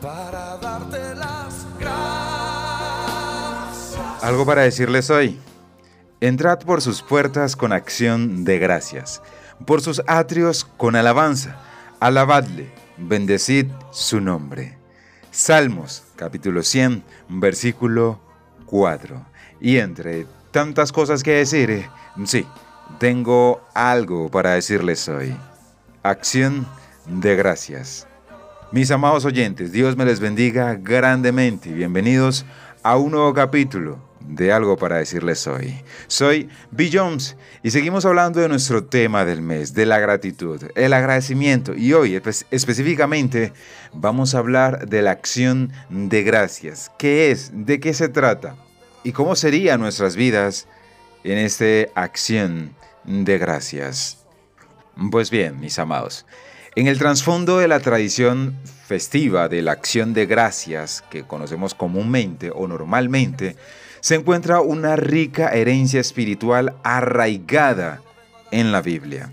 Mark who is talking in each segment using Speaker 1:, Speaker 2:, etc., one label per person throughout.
Speaker 1: para darte las gracias.
Speaker 2: Algo para decirles hoy. Entrad por sus puertas con acción de gracias, por sus atrios con alabanza. Alabadle, bendecid su nombre. Salmos capítulo 100, versículo 4. Y entre tantas cosas que decir, eh, sí, tengo algo para decirles hoy. Acción de gracias. Mis amados oyentes, Dios me les bendiga grandemente bienvenidos a un nuevo capítulo de algo para decirles hoy. Soy Bill Jones y seguimos hablando de nuestro tema del mes, de la gratitud, el agradecimiento. Y hoy específicamente vamos a hablar de la acción de gracias. ¿Qué es? ¿De qué se trata? ¿Y cómo serían nuestras vidas en esta acción de gracias? Pues bien, mis amados, en el trasfondo de la tradición festiva de la acción de gracias que conocemos comúnmente o normalmente, se encuentra una rica herencia espiritual arraigada en la Biblia.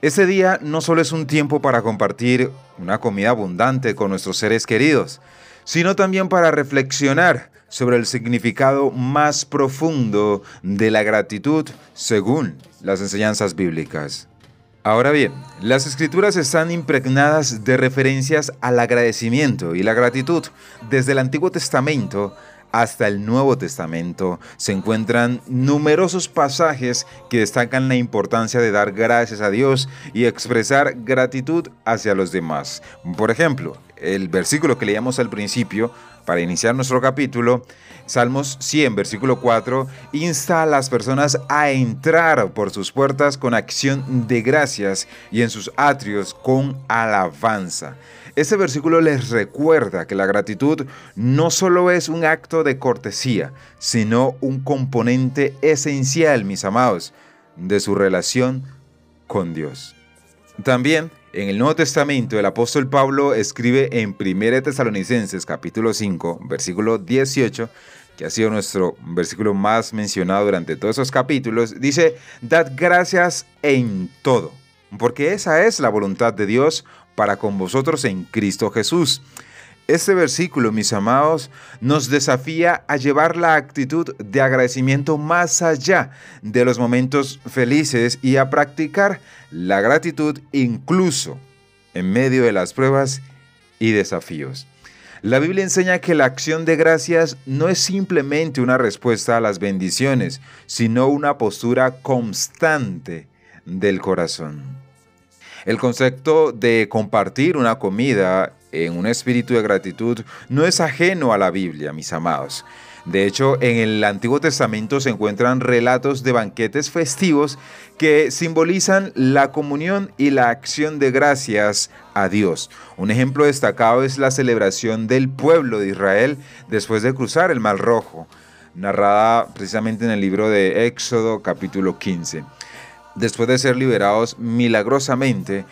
Speaker 2: Este día no solo es un tiempo para compartir una comida abundante con nuestros seres queridos, sino también para reflexionar sobre el significado más profundo de la gratitud según las enseñanzas bíblicas. Ahora bien, las escrituras están impregnadas de referencias al agradecimiento y la gratitud desde el Antiguo Testamento hasta el Nuevo Testamento se encuentran numerosos pasajes que destacan la importancia de dar gracias a Dios y expresar gratitud hacia los demás. Por ejemplo, el versículo que leíamos al principio para iniciar nuestro capítulo, Salmos 100, versículo 4, insta a las personas a entrar por sus puertas con acción de gracias y en sus atrios con alabanza. Este versículo les recuerda que la gratitud no solo es un acto de cortesía, sino un componente esencial, mis amados, de su relación con Dios. También en el Nuevo Testamento el apóstol Pablo escribe en 1 Tesalonicenses capítulo 5, versículo 18, que ha sido nuestro versículo más mencionado durante todos esos capítulos, dice, dad gracias en todo, porque esa es la voluntad de Dios para con vosotros en Cristo Jesús. Este versículo, mis amados, nos desafía a llevar la actitud de agradecimiento más allá de los momentos felices y a practicar la gratitud incluso en medio de las pruebas y desafíos. La Biblia enseña que la acción de gracias no es simplemente una respuesta a las bendiciones, sino una postura constante del corazón. El concepto de compartir una comida en un espíritu de gratitud no es ajeno a la Biblia, mis amados. De hecho, en el Antiguo Testamento se encuentran relatos de banquetes festivos que simbolizan la comunión y la acción de gracias a Dios. Un ejemplo destacado es la celebración del pueblo de Israel después de cruzar el Mar Rojo, narrada precisamente en el libro de Éxodo capítulo 15. Después de ser liberados milagrosamente,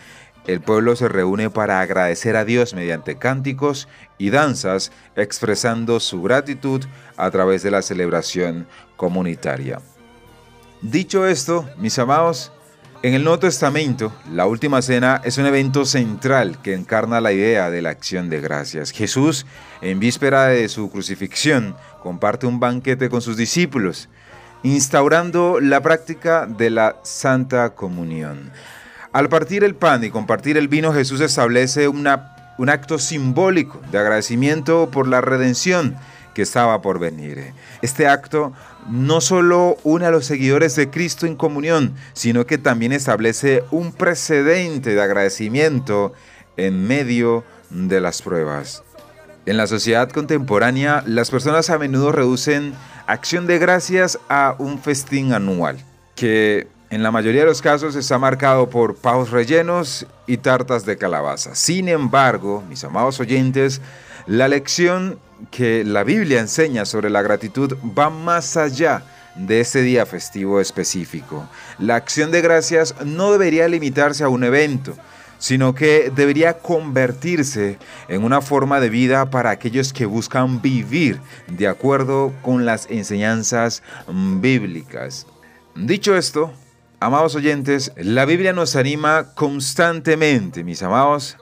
Speaker 2: el pueblo se reúne para agradecer a Dios mediante cánticos y danzas, expresando su gratitud a través de la celebración comunitaria. Dicho esto, mis amados, en el Nuevo Testamento, la Última Cena es un evento central que encarna la idea de la acción de gracias. Jesús, en víspera de su crucifixión, comparte un banquete con sus discípulos instaurando la práctica de la Santa Comunión. Al partir el pan y compartir el vino, Jesús establece un acto simbólico de agradecimiento por la redención que estaba por venir. Este acto no solo une a los seguidores de Cristo en comunión, sino que también establece un precedente de agradecimiento en medio de las pruebas. En la sociedad contemporánea, las personas a menudo reducen acción de gracias a un festín anual, que en la mayoría de los casos está marcado por pavos rellenos y tartas de calabaza. Sin embargo, mis amados oyentes, la lección que la Biblia enseña sobre la gratitud va más allá de ese día festivo específico. La acción de gracias no debería limitarse a un evento, sino que debería convertirse en una forma de vida para aquellos que buscan vivir de acuerdo con las enseñanzas bíblicas. Dicho esto, amados oyentes, la Biblia nos anima constantemente, mis amados,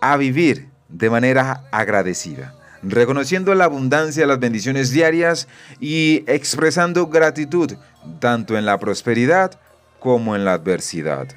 Speaker 2: a vivir de manera agradecida, reconociendo la abundancia de las bendiciones diarias y expresando gratitud tanto en la prosperidad como en la adversidad.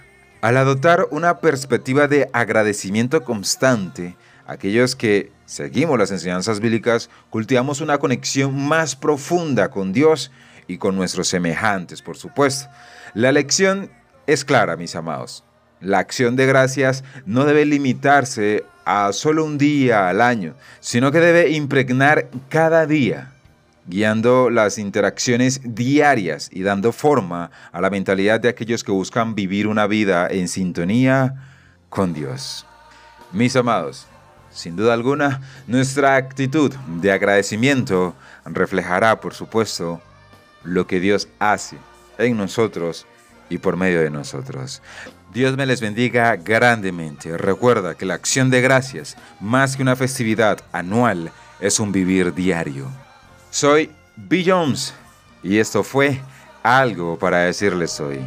Speaker 2: Al adoptar una perspectiva de agradecimiento constante, aquellos que seguimos las enseñanzas bíblicas cultivamos una conexión más profunda con Dios y con nuestros semejantes, por supuesto. La lección es clara, mis amados. La acción de gracias no debe limitarse a solo un día al año, sino que debe impregnar cada día, guiando las interacciones diarias y dando forma a la mentalidad de aquellos que buscan vivir una vida en sintonía con Dios. Mis amados, sin duda alguna, nuestra actitud de agradecimiento reflejará, por supuesto, lo que Dios hace en nosotros y por medio de nosotros. Dios me les bendiga grandemente. Recuerda que la acción de gracias, más que una festividad anual, es un vivir diario. Soy Bill Jones y esto fue algo para decirles hoy.